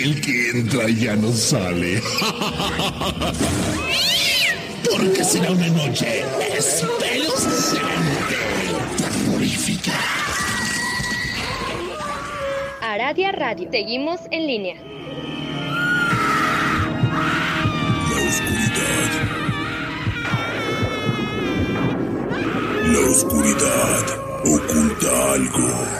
que el que entra ya no sale. Porque será una noche espeluznante terrorífica. Aradia Radio. Seguimos en línea. La oscuridad. La oscuridad oculta algo.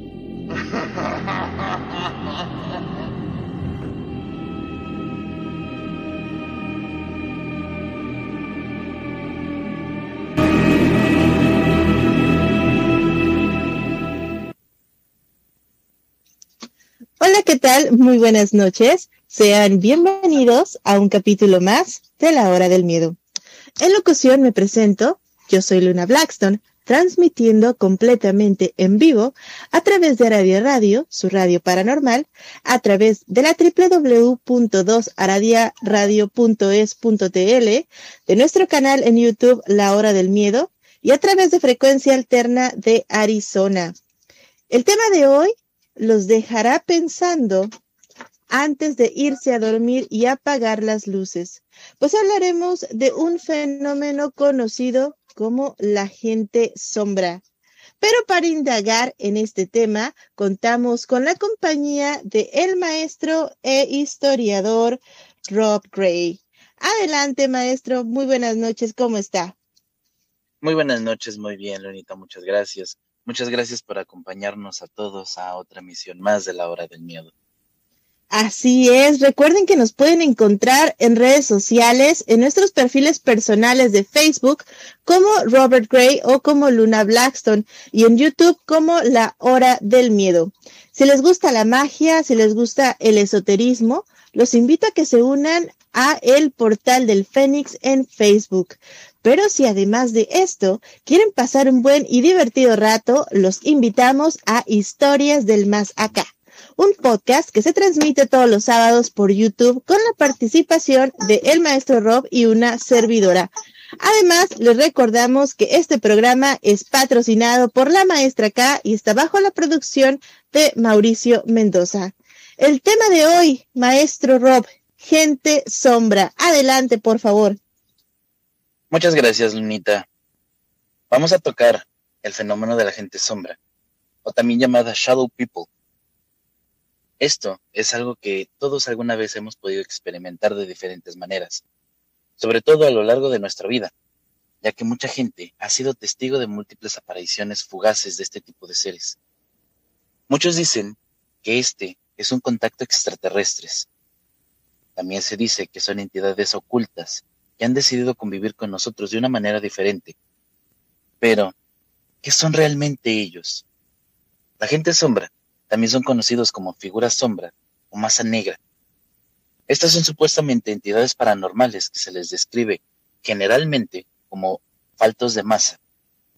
Muy buenas noches. Sean bienvenidos a un capítulo más de La Hora del Miedo. En locución me presento, yo soy Luna Blackstone, transmitiendo completamente en vivo a través de Aradia Radio, su radio paranormal, a través de la www.2aradiaradio.es.tl, de nuestro canal en YouTube La Hora del Miedo y a través de frecuencia alterna de Arizona. El tema de hoy los dejará pensando antes de irse a dormir y apagar las luces, pues hablaremos de un fenómeno conocido como la gente sombra. Pero para indagar en este tema, contamos con la compañía de el maestro e historiador Rob Gray. Adelante, maestro. Muy buenas noches. ¿Cómo está? Muy buenas noches, muy bien, Leonita, muchas gracias. Muchas gracias por acompañarnos a todos a otra misión más de la hora del miedo. Así es, recuerden que nos pueden encontrar en redes sociales, en nuestros perfiles personales de Facebook como Robert Gray o como Luna Blackstone y en YouTube como La Hora del Miedo. Si les gusta la magia, si les gusta el esoterismo, los invito a que se unan a el portal del Fénix en Facebook. Pero si además de esto quieren pasar un buen y divertido rato, los invitamos a Historias del Más Acá un podcast que se transmite todos los sábados por YouTube con la participación de el maestro Rob y una servidora. Además, les recordamos que este programa es patrocinado por la maestra K y está bajo la producción de Mauricio Mendoza. El tema de hoy, maestro Rob, gente sombra. Adelante, por favor. Muchas gracias, Lunita. Vamos a tocar el fenómeno de la gente sombra, o también llamada Shadow People. Esto es algo que todos alguna vez hemos podido experimentar de diferentes maneras, sobre todo a lo largo de nuestra vida, ya que mucha gente ha sido testigo de múltiples apariciones fugaces de este tipo de seres. Muchos dicen que este es un contacto extraterrestres. También se dice que son entidades ocultas que han decidido convivir con nosotros de una manera diferente. Pero, ¿qué son realmente ellos? La gente sombra también son conocidos como figuras sombra o masa negra. Estas son supuestamente entidades paranormales que se les describe generalmente como faltos de masa,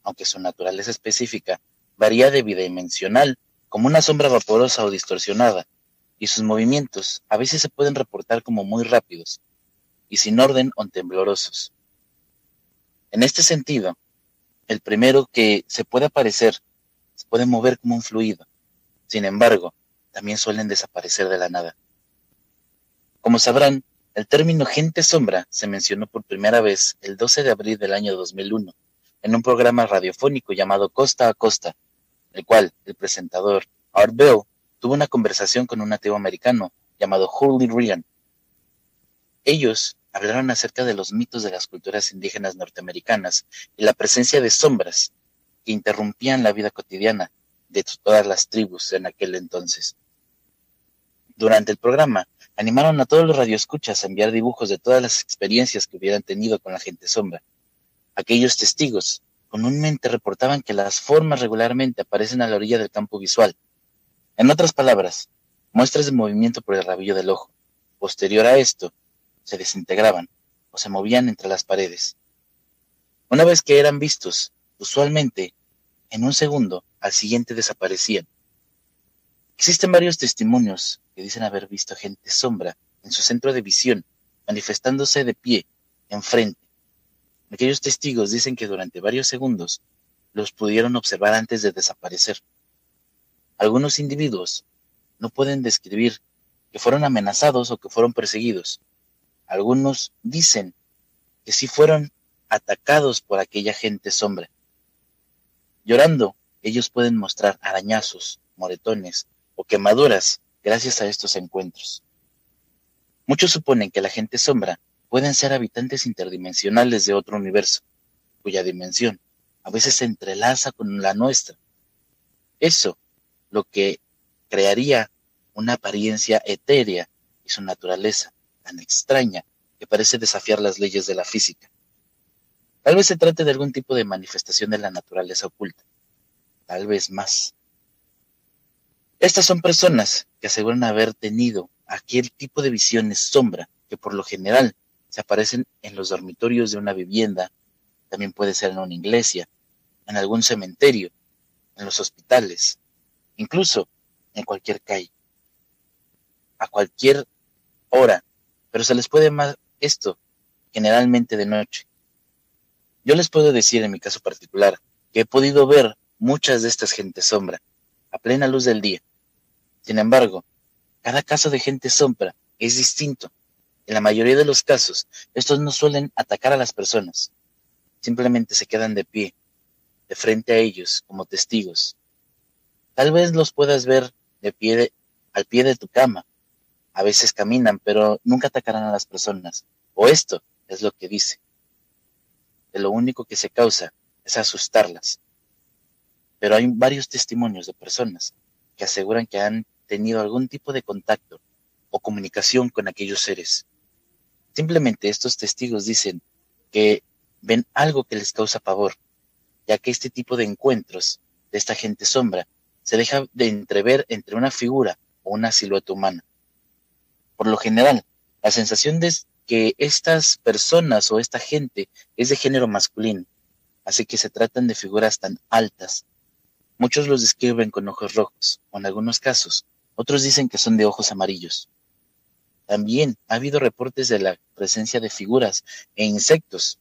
aunque su naturaleza específica varía de bidimensional, como una sombra vaporosa o distorsionada, y sus movimientos a veces se pueden reportar como muy rápidos y sin orden o temblorosos. En este sentido, el primero que se puede aparecer se puede mover como un fluido, sin embargo, también suelen desaparecer de la nada. Como sabrán, el término gente sombra se mencionó por primera vez el 12 de abril del año 2001 en un programa radiofónico llamado Costa a Costa, el cual el presentador Art Bell tuvo una conversación con un nativo americano llamado Hurley Ryan. Ellos hablaron acerca de los mitos de las culturas indígenas norteamericanas y la presencia de sombras que interrumpían la vida cotidiana de todas las tribus en aquel entonces. Durante el programa, animaron a todos los radioescuchas a enviar dibujos de todas las experiencias que hubieran tenido con la gente sombra. Aquellos testigos comúnmente reportaban que las formas regularmente aparecen a la orilla del campo visual. En otras palabras, muestras de movimiento por el rabillo del ojo. Posterior a esto, se desintegraban o se movían entre las paredes. Una vez que eran vistos, usualmente, en un segundo, al siguiente desaparecían. Existen varios testimonios que dicen haber visto gente sombra en su centro de visión, manifestándose de pie, enfrente. Aquellos testigos dicen que durante varios segundos los pudieron observar antes de desaparecer. Algunos individuos no pueden describir que fueron amenazados o que fueron perseguidos. Algunos dicen que sí fueron atacados por aquella gente sombra. Llorando, ellos pueden mostrar arañazos, moretones o quemaduras gracias a estos encuentros. Muchos suponen que la gente sombra pueden ser habitantes interdimensionales de otro universo, cuya dimensión a veces se entrelaza con la nuestra. Eso, lo que crearía una apariencia etérea y su naturaleza tan extraña que parece desafiar las leyes de la física. Tal vez se trate de algún tipo de manifestación de la naturaleza oculta, tal vez más. Estas son personas que aseguran haber tenido aquel tipo de visiones sombra que por lo general se aparecen en los dormitorios de una vivienda, también puede ser en una iglesia, en algún cementerio, en los hospitales, incluso en cualquier calle, a cualquier hora, pero se les puede más esto generalmente de noche. Yo les puedo decir en mi caso particular que he podido ver muchas de estas gentes sombra a plena luz del día sin embargo, cada caso de gente sombra es distinto. En la mayoría de los casos, estos no suelen atacar a las personas. Simplemente se quedan de pie, de frente a ellos, como testigos. Tal vez los puedas ver de pie al pie de tu cama. A veces caminan, pero nunca atacarán a las personas. O esto es lo que dice. De lo único que se causa es asustarlas. Pero hay varios testimonios de personas que aseguran que han tenido algún tipo de contacto o comunicación con aquellos seres. Simplemente estos testigos dicen que ven algo que les causa pavor, ya que este tipo de encuentros de esta gente sombra se deja de entrever entre una figura o una silueta humana. Por lo general, la sensación de que estas personas o esta gente es de género masculino, así que se tratan de figuras tan altas. Muchos los describen con ojos rojos, o en algunos casos, otros dicen que son de ojos amarillos. También ha habido reportes de la presencia de figuras e insectos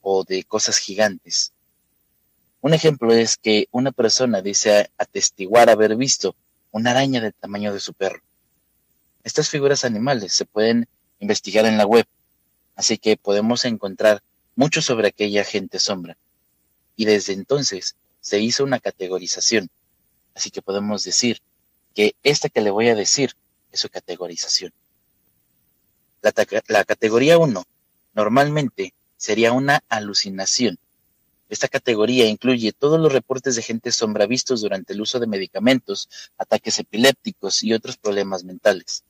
o de cosas gigantes. Un ejemplo es que una persona dice atestiguar haber visto una araña del tamaño de su perro. Estas figuras animales se pueden investigar en la web, así que podemos encontrar mucho sobre aquella gente sombra. Y desde entonces se hizo una categorización, así que podemos decir que esta que le voy a decir es su categorización. La, la categoría 1 normalmente sería una alucinación. Esta categoría incluye todos los reportes de gente sombra vistos durante el uso de medicamentos, ataques epilépticos y otros problemas mentales.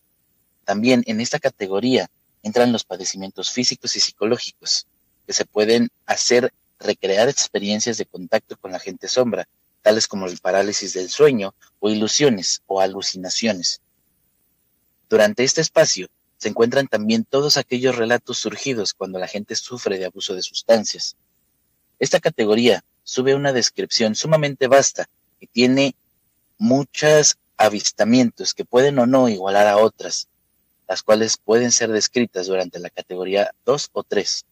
También en esta categoría entran los padecimientos físicos y psicológicos, que se pueden hacer recrear experiencias de contacto con la gente sombra, tales como el parálisis del sueño o ilusiones o alucinaciones. Durante este espacio se encuentran también todos aquellos relatos surgidos cuando la gente sufre de abuso de sustancias. Esta categoría sube una descripción sumamente vasta y tiene muchos avistamientos que pueden o no igualar a otras, las cuales pueden ser descritas durante la categoría 2 o 3.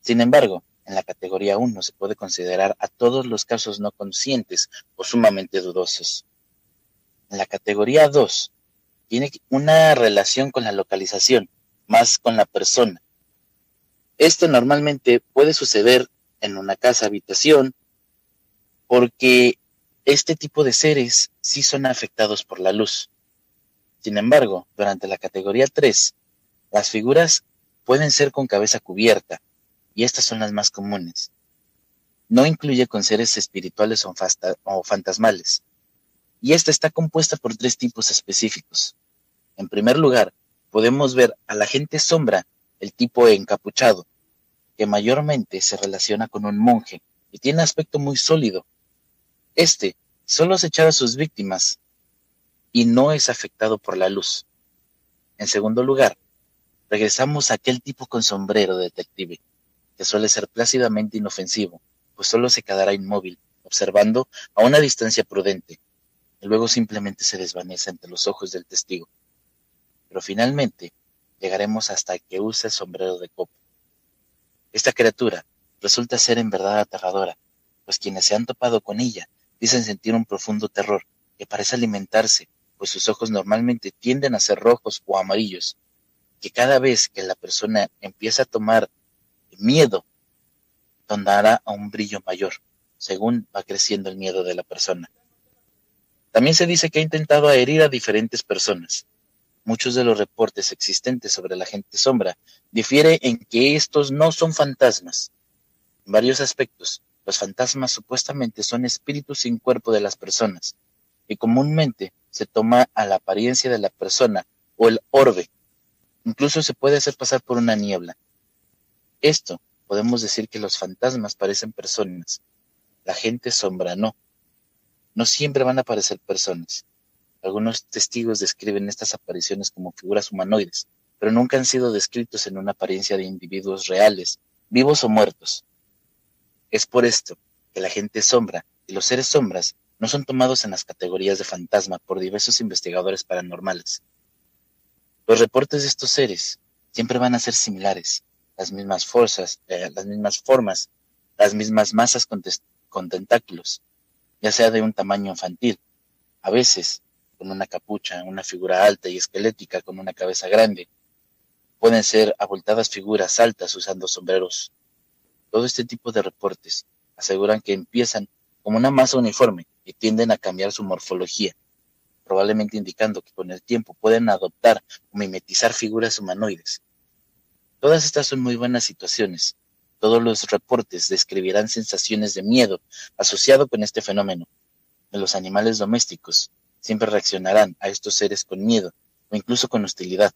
Sin embargo, en la categoría 1 se puede considerar a todos los casos no conscientes o sumamente dudosos. En la categoría 2 tiene una relación con la localización, más con la persona. Esto normalmente puede suceder en una casa habitación porque este tipo de seres sí son afectados por la luz. Sin embargo, durante la categoría 3, las figuras pueden ser con cabeza cubierta, y estas son las más comunes. No incluye con seres espirituales o, fantasmales, y esta está compuesta por tres tipos específicos. En primer lugar, podemos ver a la gente sombra, el tipo encapuchado, que mayormente se relaciona con un monje y tiene aspecto muy sólido. Este solo echar a sus víctimas y no es afectado por la luz. En segundo lugar, regresamos a aquel tipo con sombrero detective, que suele ser plácidamente inofensivo, pues solo se quedará inmóvil, observando a una distancia prudente, y luego simplemente se desvanece ante los ojos del testigo. Pero finalmente llegaremos hasta que use el sombrero de copa. Esta criatura resulta ser en verdad aterradora, pues quienes se han topado con ella dicen sentir un profundo terror que parece alimentarse, pues sus ojos normalmente tienden a ser rojos o amarillos, que cada vez que la persona empieza a tomar miedo, donará a un brillo mayor, según va creciendo el miedo de la persona. También se dice que ha intentado herir a diferentes personas. Muchos de los reportes existentes sobre la gente sombra difiere en que estos no son fantasmas. En varios aspectos, los fantasmas supuestamente son espíritus sin cuerpo de las personas, y comúnmente se toma a la apariencia de la persona o el orbe. Incluso se puede hacer pasar por una niebla. Esto podemos decir que los fantasmas parecen personas. La gente sombra no. No siempre van a aparecer personas. Algunos testigos describen estas apariciones como figuras humanoides, pero nunca han sido descritos en una apariencia de individuos reales, vivos o muertos. Es por esto que la gente sombra y los seres sombras no son tomados en las categorías de fantasma por diversos investigadores paranormales. Los reportes de estos seres siempre van a ser similares, las mismas fuerzas, eh, las mismas formas, las mismas masas con, con tentáculos, ya sea de un tamaño infantil, a veces con una capucha, una figura alta y esquelética con una cabeza grande. Pueden ser abultadas figuras altas usando sombreros. Todo este tipo de reportes aseguran que empiezan como una masa uniforme y tienden a cambiar su morfología, probablemente indicando que con el tiempo pueden adoptar o mimetizar figuras humanoides. Todas estas son muy buenas situaciones. Todos los reportes describirán sensaciones de miedo asociado con este fenómeno. En los animales domésticos siempre reaccionarán a estos seres con miedo o incluso con hostilidad,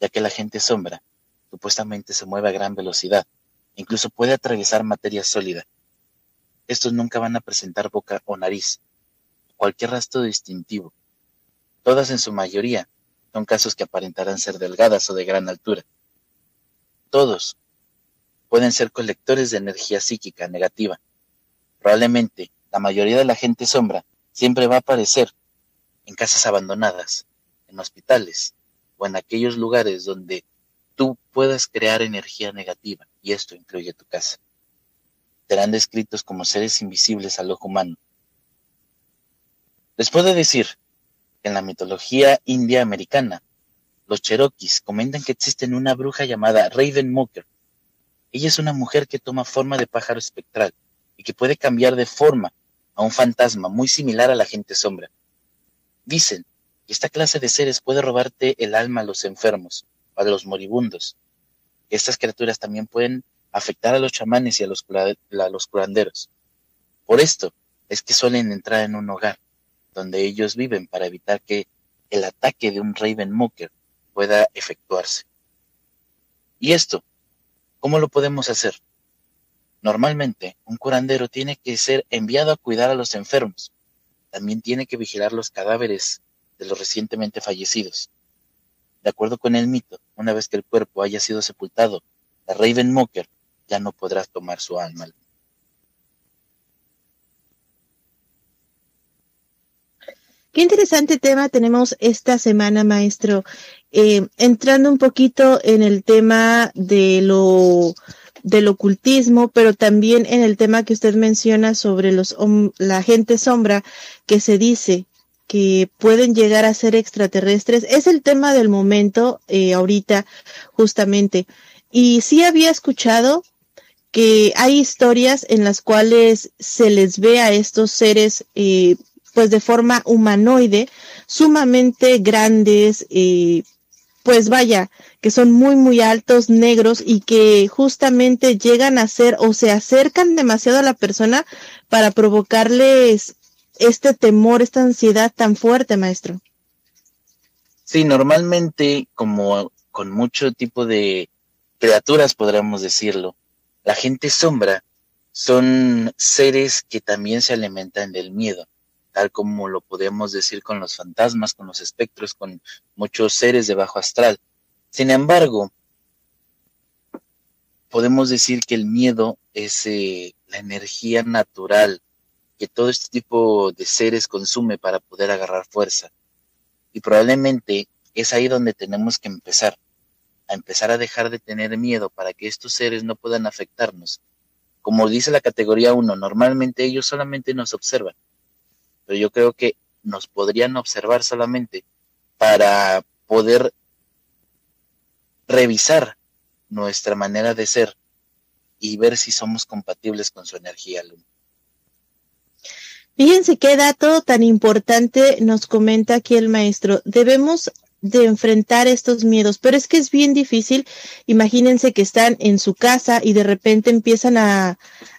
ya que la gente sombra supuestamente se mueve a gran velocidad, incluso puede atravesar materia sólida. Estos nunca van a presentar boca o nariz, cualquier rastro distintivo. Todas en su mayoría son casos que aparentarán ser delgadas o de gran altura. Todos pueden ser colectores de energía psíquica negativa. Probablemente la mayoría de la gente sombra siempre va a aparecer en casas abandonadas, en hospitales o en aquellos lugares donde tú puedas crear energía negativa, y esto incluye tu casa. Serán descritos como seres invisibles al ojo humano. Les puedo decir que en la mitología india americana, los cherokees comentan que existe una bruja llamada Raven Mocker. Ella es una mujer que toma forma de pájaro espectral y que puede cambiar de forma a un fantasma muy similar a la gente sombra. Dicen que esta clase de seres puede robarte el alma a los enfermos, a los moribundos. Estas criaturas también pueden afectar a los chamanes y a los, a los curanderos. Por esto es que suelen entrar en un hogar donde ellos viven para evitar que el ataque de un Raven Mocker pueda efectuarse. ¿Y esto? ¿Cómo lo podemos hacer? Normalmente, un curandero tiene que ser enviado a cuidar a los enfermos. También tiene que vigilar los cadáveres de los recientemente fallecidos. De acuerdo con el mito, una vez que el cuerpo haya sido sepultado, la Raven Mocker ya no podrá tomar su alma. Qué interesante tema tenemos esta semana, maestro. Eh, entrando un poquito en el tema de lo del ocultismo, pero también en el tema que usted menciona sobre los la gente sombra que se dice que pueden llegar a ser extraterrestres. Es el tema del momento eh, ahorita, justamente. Y sí había escuchado que hay historias en las cuales se les ve a estos seres eh, pues de forma humanoide, sumamente grandes, eh, pues vaya, que son muy, muy altos, negros y que justamente llegan a ser o se acercan demasiado a la persona para provocarles este temor, esta ansiedad tan fuerte, maestro. Sí, normalmente, como con mucho tipo de criaturas, podríamos decirlo, la gente sombra son seres que también se alimentan del miedo, tal como lo podemos decir con los fantasmas, con los espectros, con muchos seres de bajo astral. Sin embargo, podemos decir que el miedo es eh, la energía natural que todo este tipo de seres consume para poder agarrar fuerza. Y probablemente es ahí donde tenemos que empezar, a empezar a dejar de tener miedo para que estos seres no puedan afectarnos. Como dice la categoría 1, normalmente ellos solamente nos observan, pero yo creo que nos podrían observar solamente para poder revisar nuestra manera de ser y ver si somos compatibles con su energía luna. Fíjense qué dato tan importante nos comenta aquí el maestro. Debemos de enfrentar estos miedos, pero es que es bien difícil. Imagínense que están en su casa y de repente empiezan a,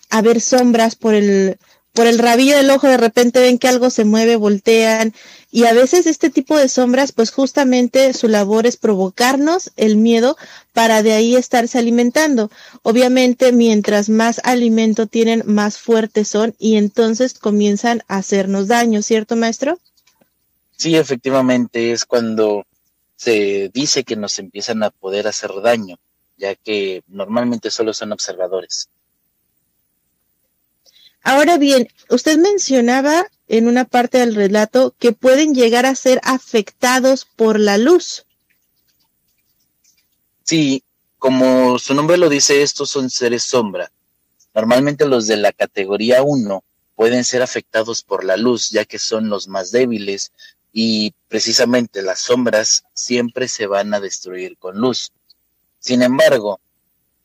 a ver sombras por el, por el rabillo del ojo, de repente ven que algo se mueve, voltean, y a veces este tipo de sombras, pues justamente su labor es provocarnos el miedo para de ahí estarse alimentando. Obviamente, mientras más alimento tienen, más fuertes son y entonces comienzan a hacernos daño, ¿cierto, maestro? Sí, efectivamente, es cuando se dice que nos empiezan a poder hacer daño, ya que normalmente solo son observadores. Ahora bien, usted mencionaba en una parte del relato que pueden llegar a ser afectados por la luz. Sí, como su nombre lo dice, estos son seres sombra. Normalmente los de la categoría 1 pueden ser afectados por la luz, ya que son los más débiles y precisamente las sombras siempre se van a destruir con luz. Sin embargo,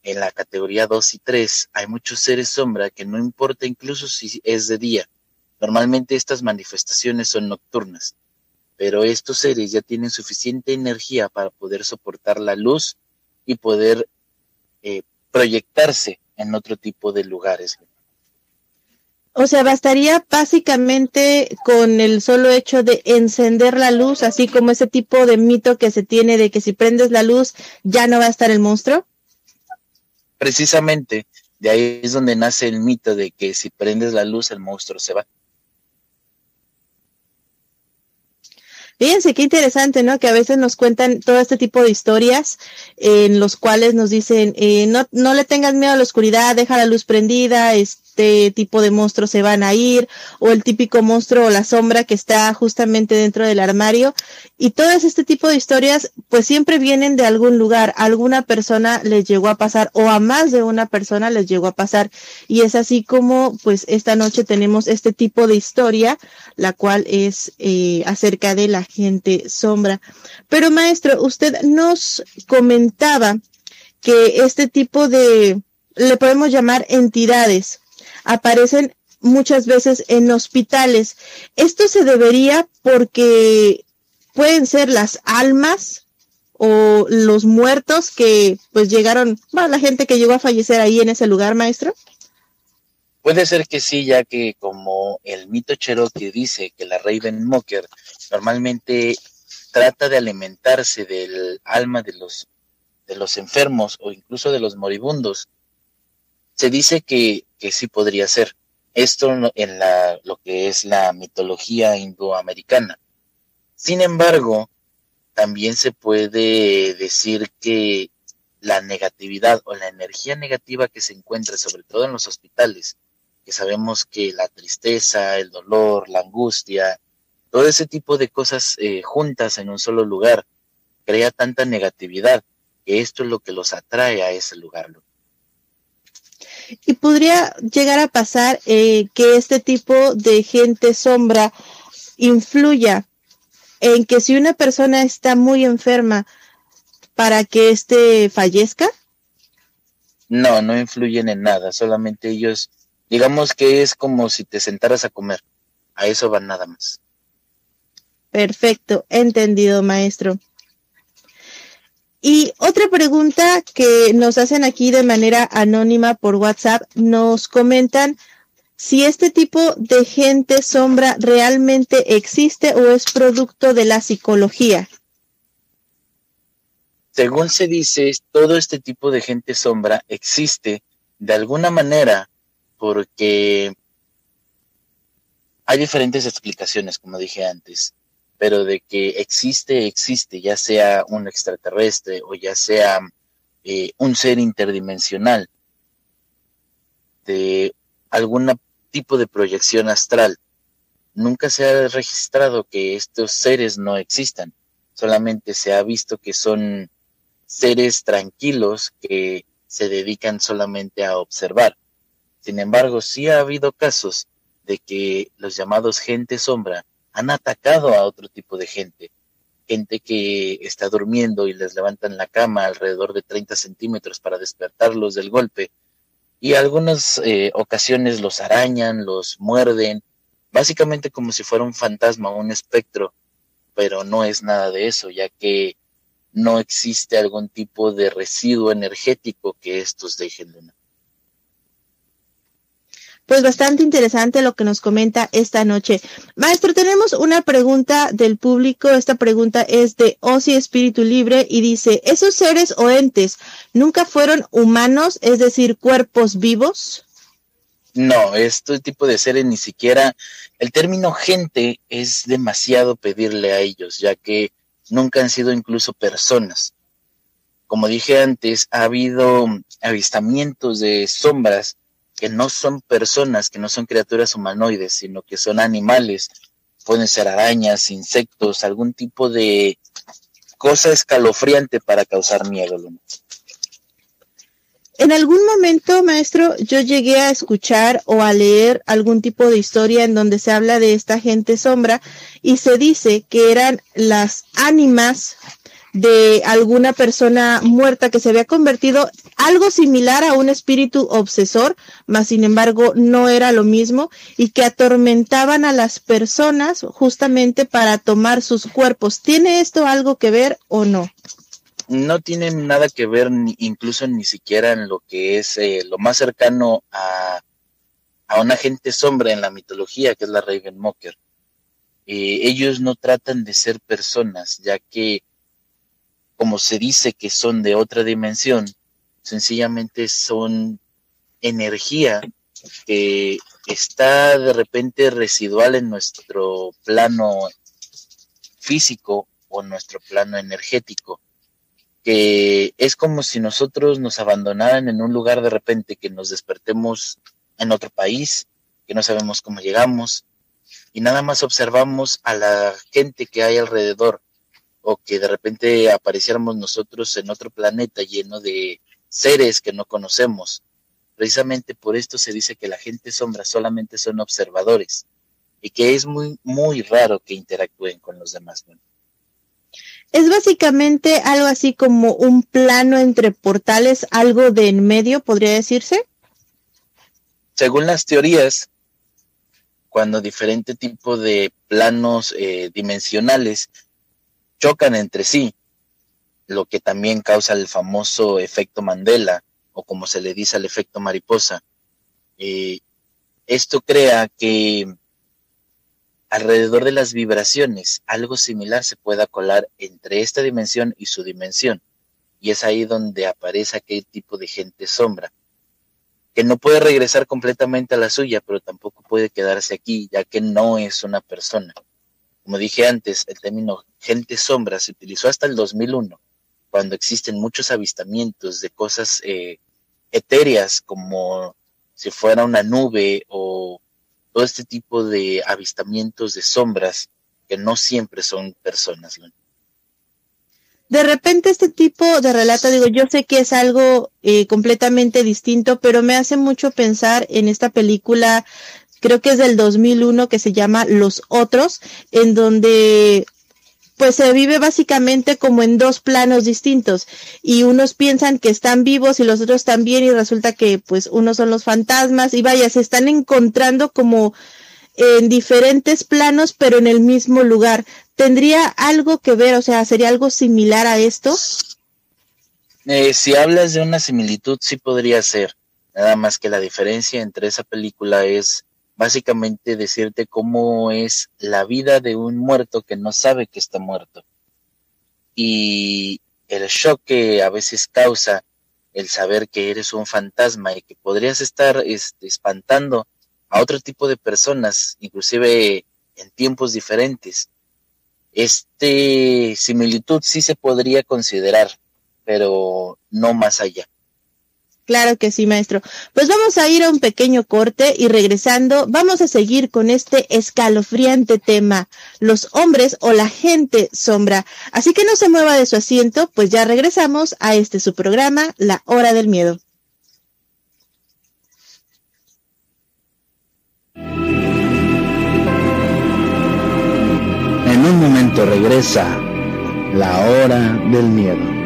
en la categoría 2 y 3 hay muchos seres sombra que no importa incluso si es de día, Normalmente estas manifestaciones son nocturnas, pero estos seres ya tienen suficiente energía para poder soportar la luz y poder eh, proyectarse en otro tipo de lugares. O sea, bastaría básicamente con el solo hecho de encender la luz, así como ese tipo de mito que se tiene de que si prendes la luz ya no va a estar el monstruo. Precisamente, de ahí es donde nace el mito de que si prendes la luz el monstruo se va. Fíjense qué interesante, ¿no? Que a veces nos cuentan todo este tipo de historias en los cuales nos dicen, eh, no, no le tengas miedo a la oscuridad, deja la luz prendida, este este tipo de monstruos se van a ir, o el típico monstruo o la sombra que está justamente dentro del armario. Y todas este tipo de historias, pues siempre vienen de algún lugar, alguna persona les llegó a pasar, o a más de una persona les llegó a pasar. Y es así como, pues esta noche tenemos este tipo de historia, la cual es eh, acerca de la gente sombra. Pero maestro, usted nos comentaba que este tipo de, le podemos llamar entidades, aparecen muchas veces en hospitales. Esto se debería porque pueden ser las almas o los muertos que pues llegaron, la gente que llegó a fallecer ahí en ese lugar, maestro. Puede ser que sí, ya que como el mito Cherokee dice que la Raven Mocker normalmente trata de alimentarse del alma de los de los enfermos o incluso de los moribundos, se dice que, que sí podría ser. Esto en la, lo que es la mitología indoamericana. Sin embargo, también se puede decir que la negatividad o la energía negativa que se encuentra, sobre todo en los hospitales, que sabemos que la tristeza, el dolor, la angustia, todo ese tipo de cosas eh, juntas en un solo lugar, crea tanta negatividad que esto es lo que los atrae a ese lugar. Y podría llegar a pasar eh, que este tipo de gente sombra influya en que si una persona está muy enferma para que éste fallezca. No, no influyen en nada, solamente ellos, digamos que es como si te sentaras a comer, a eso van nada más. Perfecto, entendido, maestro. Y otra pregunta que nos hacen aquí de manera anónima por WhatsApp, nos comentan si este tipo de gente sombra realmente existe o es producto de la psicología. según se dice, todo este tipo de gente sombra existe de alguna manera porque hay diferentes explicaciones, como dije antes, pero de que existe, existe, ya sea un extraterrestre o ya sea eh, un ser interdimensional de algún tipo de proyección astral. Nunca se ha registrado que estos seres no existan, solamente se ha visto que son seres tranquilos que se dedican solamente a observar. Sin embargo, sí ha habido casos de que los llamados gente sombra han atacado a otro tipo de gente, gente que está durmiendo y les levantan la cama alrededor de 30 centímetros para despertarlos del golpe, y algunas eh, ocasiones los arañan, los muerden, básicamente como si fuera un fantasma o un espectro, pero no es nada de eso, ya que no existe algún tipo de residuo energético que estos dejen, Luna. Pues bastante interesante lo que nos comenta esta noche. Maestro, tenemos una pregunta del público. Esta pregunta es de Osi Espíritu Libre y dice, ¿esos seres o entes nunca fueron humanos, es decir, cuerpos vivos? No, este tipo de seres ni siquiera, el término gente es demasiado pedirle a ellos, ya que nunca han sido incluso personas. Como dije antes, ha habido avistamientos de sombras que no son personas, que no son criaturas humanoides, sino que son animales. Pueden ser arañas, insectos, algún tipo de cosa escalofriante para causar miedo. En algún momento, maestro, yo llegué a escuchar o a leer algún tipo de historia en donde se habla de esta gente sombra y se dice que eran las ánimas de alguna persona muerta que se había convertido algo similar a un espíritu obsesor, mas sin embargo no era lo mismo y que atormentaban a las personas justamente para tomar sus cuerpos. ¿Tiene esto algo que ver o no? No tiene nada que ver ni, incluso ni siquiera en lo que es eh, lo más cercano a, a una gente sombra en la mitología, que es la Ravenmocker. Eh, ellos no tratan de ser personas, ya que como se dice que son de otra dimensión, sencillamente son energía que está de repente residual en nuestro plano físico o nuestro plano energético, que es como si nosotros nos abandonaran en un lugar de repente, que nos despertemos en otro país, que no sabemos cómo llegamos, y nada más observamos a la gente que hay alrededor, o que de repente apareciéramos nosotros en otro planeta lleno de seres que no conocemos. Precisamente por esto se dice que la gente sombra solamente son observadores y que es muy, muy raro que interactúen con los demás. Es básicamente algo así como un plano entre portales, algo de en medio, podría decirse. Según las teorías, cuando diferente tipo de planos eh, dimensionales chocan entre sí, lo que también causa el famoso efecto Mandela, o como se le dice al efecto mariposa. Eh, esto crea que alrededor de las vibraciones algo similar se pueda colar entre esta dimensión y su dimensión. Y es ahí donde aparece aquel tipo de gente sombra, que no puede regresar completamente a la suya, pero tampoco puede quedarse aquí, ya que no es una persona. Como dije antes, el término gente sombra se utilizó hasta el 2001, cuando existen muchos avistamientos de cosas eh, etéreas como si fuera una nube o todo este tipo de avistamientos de sombras que no siempre son personas. De repente este tipo de relato, digo, yo sé que es algo eh, completamente distinto, pero me hace mucho pensar en esta película creo que es del 2001 que se llama Los Otros, en donde pues se vive básicamente como en dos planos distintos y unos piensan que están vivos y los otros también y resulta que pues unos son los fantasmas y vaya, se están encontrando como en diferentes planos pero en el mismo lugar. ¿Tendría algo que ver, o sea, sería algo similar a esto? Eh, si hablas de una similitud, sí podría ser. Nada más que la diferencia entre esa película es básicamente decirte cómo es la vida de un muerto que no sabe que está muerto. Y el shock que a veces causa el saber que eres un fantasma y que podrías estar este, espantando a otro tipo de personas, inclusive en tiempos diferentes. Este similitud sí se podría considerar, pero no más allá. Claro que sí, maestro. Pues vamos a ir a un pequeño corte y regresando vamos a seguir con este escalofriante tema, los hombres o la gente sombra. Así que no se mueva de su asiento, pues ya regresamos a este su programa, La Hora del Miedo. En un momento regresa La Hora del Miedo.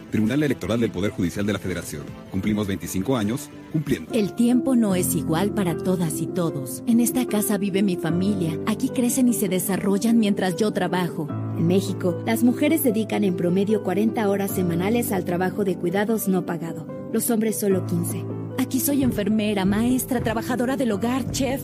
Tribunal Electoral del Poder Judicial de la Federación. Cumplimos 25 años cumpliendo. El tiempo no es igual para todas y todos. En esta casa vive mi familia. Aquí crecen y se desarrollan mientras yo trabajo. En México, las mujeres dedican en promedio 40 horas semanales al trabajo de cuidados no pagado. Los hombres solo 15. Aquí soy enfermera, maestra, trabajadora del hogar, chef.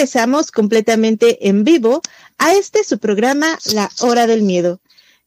regresamos completamente en vivo a este su programa La Hora del Miedo.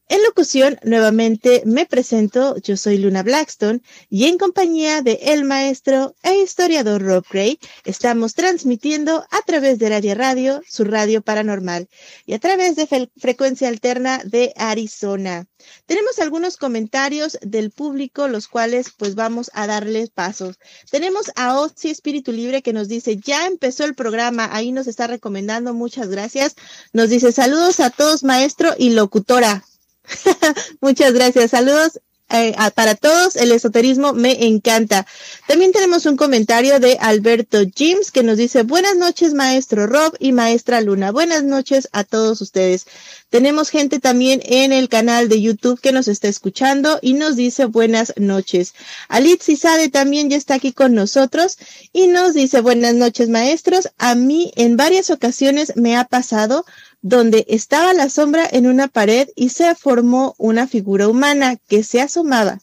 En locución, nuevamente me presento, yo soy Luna Blackstone y en compañía de el maestro e historiador Rob Gray estamos transmitiendo a través de Radio Radio, su radio paranormal, y a través de frecuencia alterna de Arizona. Tenemos algunos comentarios del público, los cuales pues vamos a darles pasos. Tenemos a Ozzy Espíritu Libre que nos dice, ya empezó el programa, ahí nos está recomendando, muchas gracias. Nos dice, saludos a todos maestro y locutora. Muchas gracias. Saludos eh, para todos. El esoterismo me encanta. También tenemos un comentario de Alberto James que nos dice buenas noches maestro Rob y maestra Luna. Buenas noches a todos ustedes. Tenemos gente también en el canal de YouTube que nos está escuchando y nos dice buenas noches. Alit Sade también ya está aquí con nosotros y nos dice buenas noches maestros. A mí en varias ocasiones me ha pasado donde estaba la sombra en una pared y se formó una figura humana que se asomaba.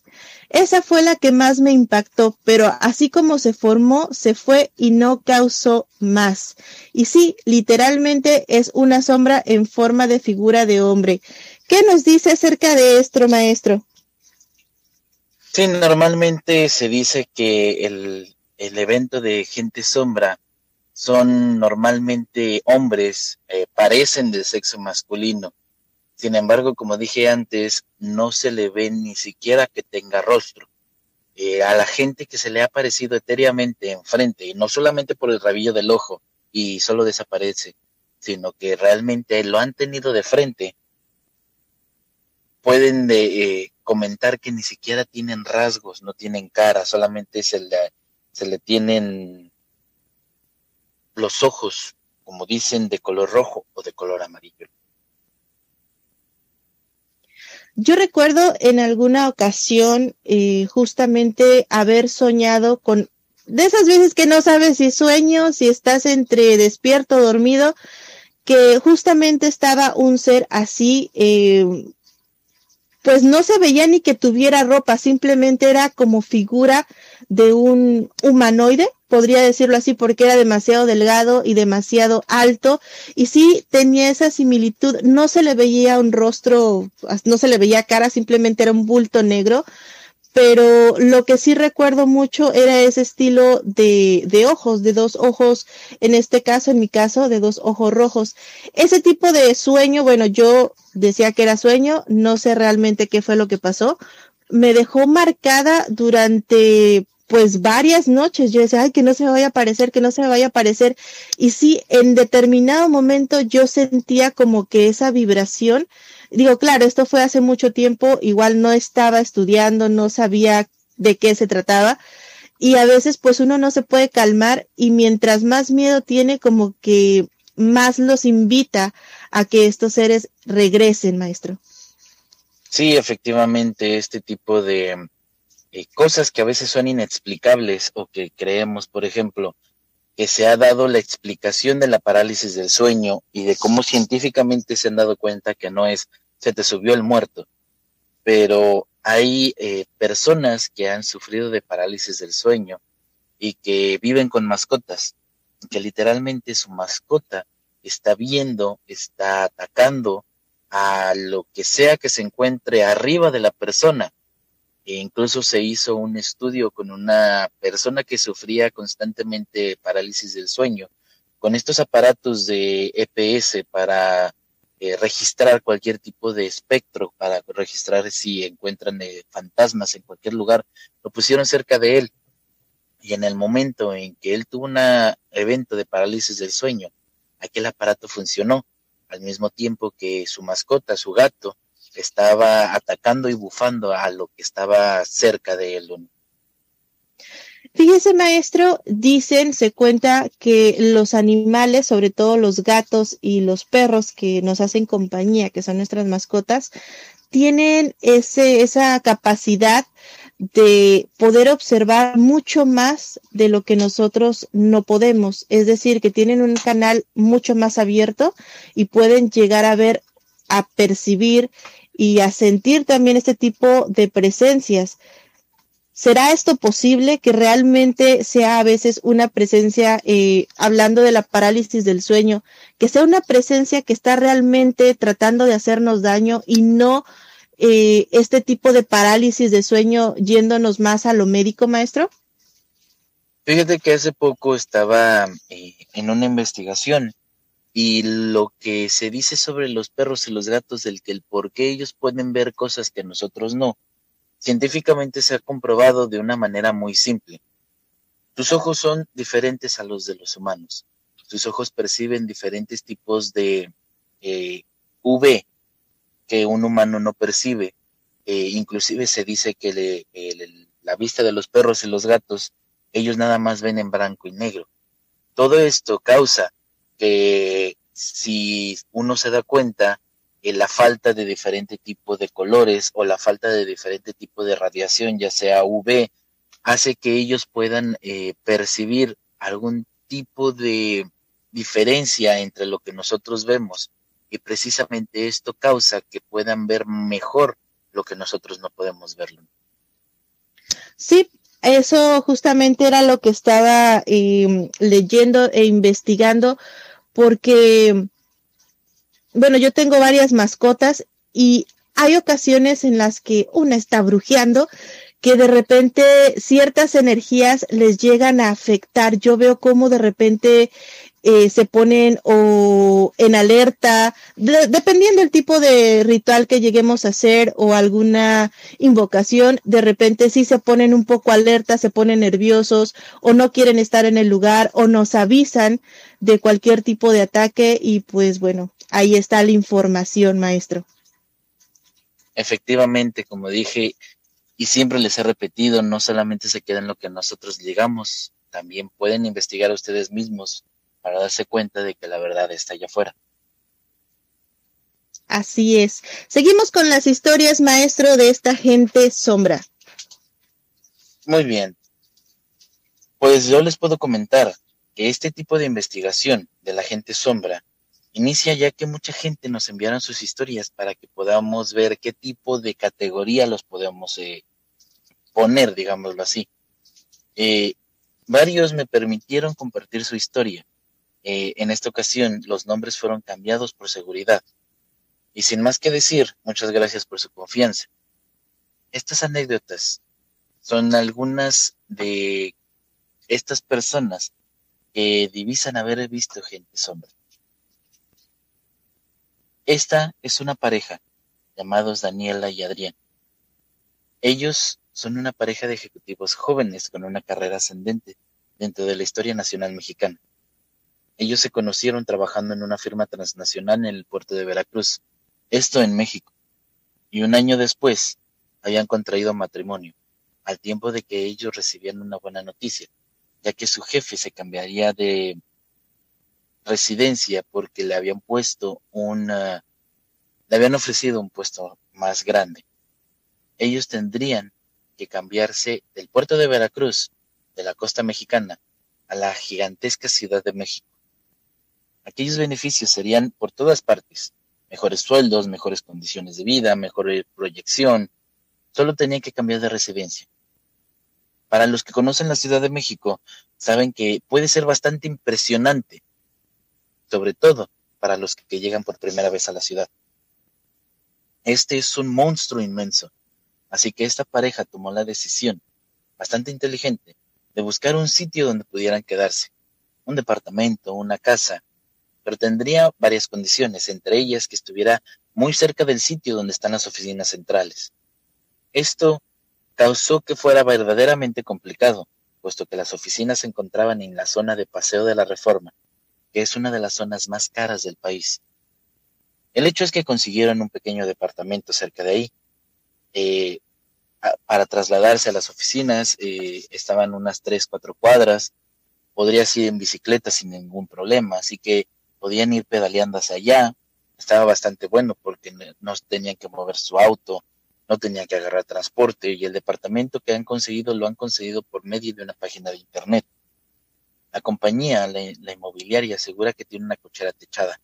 Esa fue la que más me impactó, pero así como se formó, se fue y no causó más. Y sí, literalmente es una sombra en forma de figura de hombre. ¿Qué nos dice acerca de esto, maestro? Sí, normalmente se dice que el, el evento de gente sombra son normalmente hombres, eh, parecen de sexo masculino. Sin embargo, como dije antes, no se le ve ni siquiera que tenga rostro. Eh, a la gente que se le ha aparecido etéreamente enfrente, y no solamente por el rabillo del ojo y solo desaparece, sino que realmente lo han tenido de frente, pueden de, eh, comentar que ni siquiera tienen rasgos, no tienen cara, solamente se le, se le tienen los ojos como dicen, de color rojo o de color amarillo. Yo recuerdo en alguna ocasión eh, justamente haber soñado con de esas veces que no sabes si sueño, si estás entre despierto o dormido, que justamente estaba un ser así, eh, pues no se veía ni que tuviera ropa, simplemente era como figura de un humanoide, podría decirlo así, porque era demasiado delgado y demasiado alto, y sí tenía esa similitud, no se le veía un rostro, no se le veía cara, simplemente era un bulto negro, pero lo que sí recuerdo mucho era ese estilo de, de, ojos, de dos ojos, en este caso, en mi caso, de dos ojos rojos. Ese tipo de sueño, bueno, yo decía que era sueño, no sé realmente qué fue lo que pasó, me dejó marcada durante pues varias noches. Yo decía, ay, que no se me vaya a aparecer, que no se me vaya a aparecer. Y sí, en determinado momento yo sentía como que esa vibración Digo, claro, esto fue hace mucho tiempo, igual no estaba estudiando, no sabía de qué se trataba y a veces pues uno no se puede calmar y mientras más miedo tiene como que más los invita a que estos seres regresen, maestro. Sí, efectivamente, este tipo de eh, cosas que a veces son inexplicables o que creemos, por ejemplo, que se ha dado la explicación de la parálisis del sueño y de cómo científicamente se han dado cuenta que no es se te subió el muerto, pero hay eh, personas que han sufrido de parálisis del sueño y que viven con mascotas, que literalmente su mascota está viendo, está atacando a lo que sea que se encuentre arriba de la persona. E incluso se hizo un estudio con una persona que sufría constantemente parálisis del sueño, con estos aparatos de EPS para eh, registrar cualquier tipo de espectro, para registrar si encuentran eh, fantasmas en cualquier lugar, lo pusieron cerca de él. Y en el momento en que él tuvo un evento de parálisis del sueño, aquel aparato funcionó, al mismo tiempo que su mascota, su gato, estaba atacando y bufando a lo que estaba cerca de él. Fíjese, maestro, dicen, se cuenta que los animales, sobre todo los gatos y los perros que nos hacen compañía, que son nuestras mascotas, tienen ese, esa capacidad de poder observar mucho más de lo que nosotros no podemos. Es decir, que tienen un canal mucho más abierto y pueden llegar a ver, a percibir y a sentir también este tipo de presencias. ¿Será esto posible que realmente sea a veces una presencia, eh, hablando de la parálisis del sueño, que sea una presencia que está realmente tratando de hacernos daño y no eh, este tipo de parálisis de sueño yéndonos más a lo médico, maestro? Fíjate que hace poco estaba eh, en una investigación y lo que se dice sobre los perros y los gatos, del que el por qué ellos pueden ver cosas que nosotros no, científicamente se ha comprobado de una manera muy simple. Tus ojos son diferentes a los de los humanos. Tus ojos perciben diferentes tipos de eh, UV que un humano no percibe. Eh, inclusive se dice que la vista de los perros y los gatos, ellos nada más ven en blanco y negro. Todo esto causa que si uno se da cuenta, eh, la falta de diferente tipo de colores o la falta de diferente tipo de radiación, ya sea UV, hace que ellos puedan eh, percibir algún tipo de diferencia entre lo que nosotros vemos. Y precisamente esto causa que puedan ver mejor lo que nosotros no podemos verlo. Sí, eso justamente era lo que estaba eh, leyendo e investigando porque, bueno, yo tengo varias mascotas y hay ocasiones en las que una está brujeando, que de repente ciertas energías les llegan a afectar. Yo veo cómo de repente eh, se ponen o en alerta, dependiendo del tipo de ritual que lleguemos a hacer o alguna invocación, de repente sí se ponen un poco alerta, se ponen nerviosos o no quieren estar en el lugar o nos avisan de cualquier tipo de ataque y pues bueno, ahí está la información, maestro. Efectivamente, como dije, y siempre les he repetido, no solamente se queda en lo que nosotros digamos, también pueden investigar ustedes mismos para darse cuenta de que la verdad está allá afuera. Así es. Seguimos con las historias, maestro, de esta gente sombra. Muy bien. Pues yo les puedo comentar que este tipo de investigación de la gente sombra inicia ya que mucha gente nos enviaron sus historias para que podamos ver qué tipo de categoría los podemos eh, poner, digámoslo así. Eh, varios me permitieron compartir su historia. Eh, en esta ocasión los nombres fueron cambiados por seguridad. Y sin más que decir, muchas gracias por su confianza. Estas anécdotas son algunas de estas personas que divisan haber visto gente sombra. Esta es una pareja llamados Daniela y Adrián. Ellos son una pareja de ejecutivos jóvenes con una carrera ascendente dentro de la historia nacional mexicana. Ellos se conocieron trabajando en una firma transnacional en el puerto de Veracruz, esto en México, y un año después habían contraído matrimonio, al tiempo de que ellos recibían una buena noticia, ya que su jefe se cambiaría de residencia porque le habían puesto una, le habían ofrecido un puesto más grande. Ellos tendrían que cambiarse del puerto de Veracruz, de la costa mexicana, a la gigantesca Ciudad de México. Aquellos beneficios serían por todas partes, mejores sueldos, mejores condiciones de vida, mejor proyección, solo tenían que cambiar de residencia. Para los que conocen la Ciudad de México, saben que puede ser bastante impresionante sobre todo para los que llegan por primera vez a la ciudad. Este es un monstruo inmenso, así que esta pareja tomó la decisión, bastante inteligente, de buscar un sitio donde pudieran quedarse, un departamento, una casa, pero tendría varias condiciones, entre ellas que estuviera muy cerca del sitio donde están las oficinas centrales. Esto causó que fuera verdaderamente complicado, puesto que las oficinas se encontraban en la zona de paseo de la Reforma, que es una de las zonas más caras del país. El hecho es que consiguieron un pequeño departamento cerca de ahí. Eh, para trasladarse a las oficinas eh, estaban unas tres, cuatro cuadras. Podría ir en bicicleta sin ningún problema, así que podían ir pedaleando hacia allá. Estaba bastante bueno porque no tenían que mover su auto, no tenían que agarrar transporte y el departamento que han conseguido lo han conseguido por medio de una página de internet. La compañía, la, inmobiliaria, asegura que tiene una cochera techada.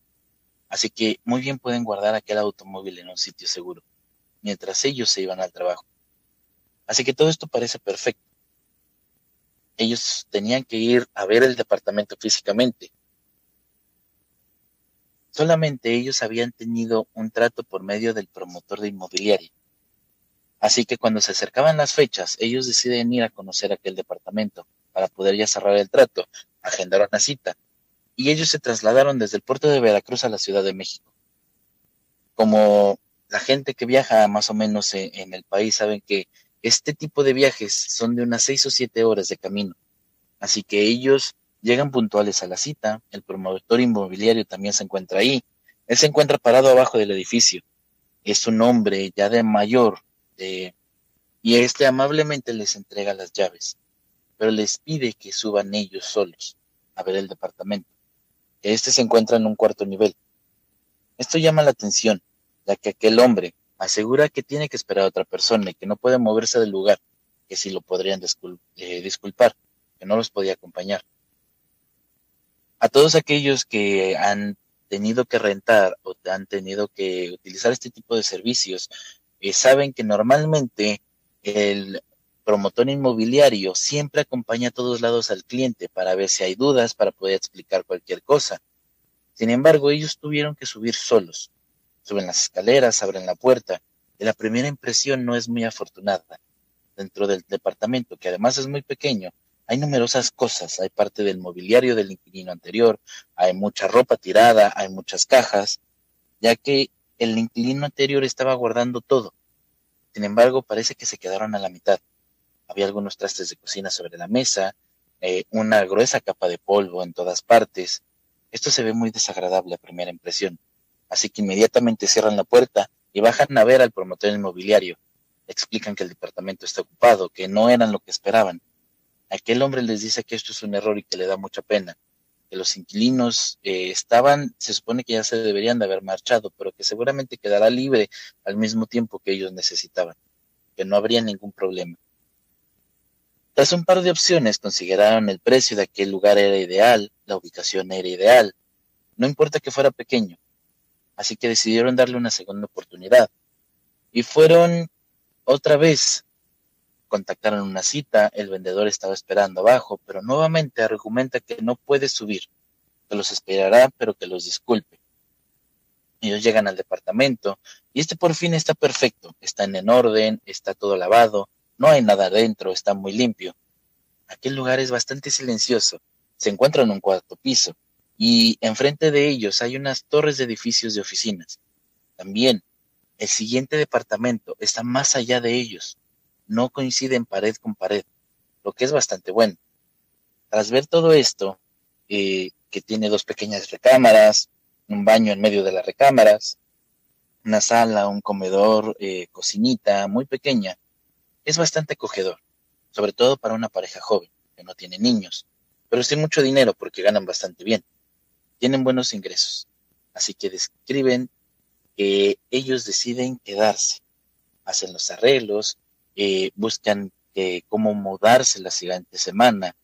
Así que muy bien pueden guardar aquel automóvil en un sitio seguro, mientras ellos se iban al trabajo. Así que todo esto parece perfecto. Ellos tenían que ir a ver el departamento físicamente. Solamente ellos habían tenido un trato por medio del promotor de inmobiliaria. Así que cuando se acercaban las fechas, ellos deciden ir a conocer aquel departamento para poder ya cerrar el trato, agendaron una cita y ellos se trasladaron desde el puerto de Veracruz a la Ciudad de México. Como la gente que viaja más o menos en, el país saben que este tipo de viajes son de unas seis o siete horas de camino. Así que ellos llegan puntuales a la cita, el promotor inmobiliario también se encuentra ahí. Él se encuentra parado abajo del edificio. Es un hombre ya de mayor, y este amablemente les entrega las llaves pero les pide que suban ellos solos a ver el departamento, que éste se encuentra en un cuarto nivel. Esto llama la atención, ya que aquel hombre asegura que tiene que esperar a otra persona y que no puede moverse del lugar, que si lo podrían eh, disculpar, que no los podía acompañar. A todos aquellos que han tenido que rentar o han tenido que utilizar este tipo de servicios, eh, saben que normalmente el promotor inmobiliario siempre acompaña a todos lados al cliente para ver si hay dudas, para poder explicar cualquier cosa. Sin embargo, ellos tuvieron que subir solos. Suben las escaleras, abren la puerta, y la primera impresión no es muy afortunada. Dentro del departamento, que además es muy pequeño, hay numerosas cosas. Hay parte del mobiliario del inquilino anterior, hay mucha ropa tirada, hay muchas cajas, ya que el inquilino anterior estaba guardando todo. Sin embargo, parece que se quedaron a la mitad había algunos trastes de cocina sobre la mesa, eh, una gruesa capa de polvo en todas partes. Esto se ve muy desagradable a primera impresión, así que inmediatamente cierran la puerta y bajan a ver al promotor inmobiliario. Explican que el departamento está ocupado, que no eran lo que esperaban. Aquel hombre les dice que esto es un error y que le da mucha pena, que los inquilinos eh, estaban, se supone que ya se deberían de haber marchado, pero que seguramente quedará libre al mismo tiempo que ellos necesitaban, que no habría ningún problema. Tras un par de opciones consideraron el precio de aquel lugar era ideal, la ubicación era ideal, no importa que fuera pequeño, así que decidieron darle una segunda oportunidad. Y fueron otra vez contactaron una cita, el vendedor estaba esperando abajo, pero nuevamente argumenta que no puede subir, que los esperará, pero que los disculpe. Ellos llegan al departamento y este por fin está perfecto, está en orden, está todo lavado, no hay nada adentro, está muy limpio. Aquel lugar es bastante silencioso, se encuentra en un cuarto piso y enfrente de ellos hay unas torres de edificios de oficinas. También el siguiente departamento está más allá de ellos, no coinciden pared con pared, lo que es bastante bueno. Tras ver todo esto, eh, que tiene dos pequeñas recámaras, un baño en medio de las recámaras, una sala, un comedor, eh, cocinita muy pequeña, es bastante acogedor, sobre todo para una pareja joven que no tiene niños, pero sin mucho dinero porque ganan bastante bien. Tienen buenos ingresos, así que describen que ellos deciden quedarse, hacen los arreglos, eh, buscan eh, cómo mudarse la siguiente semana.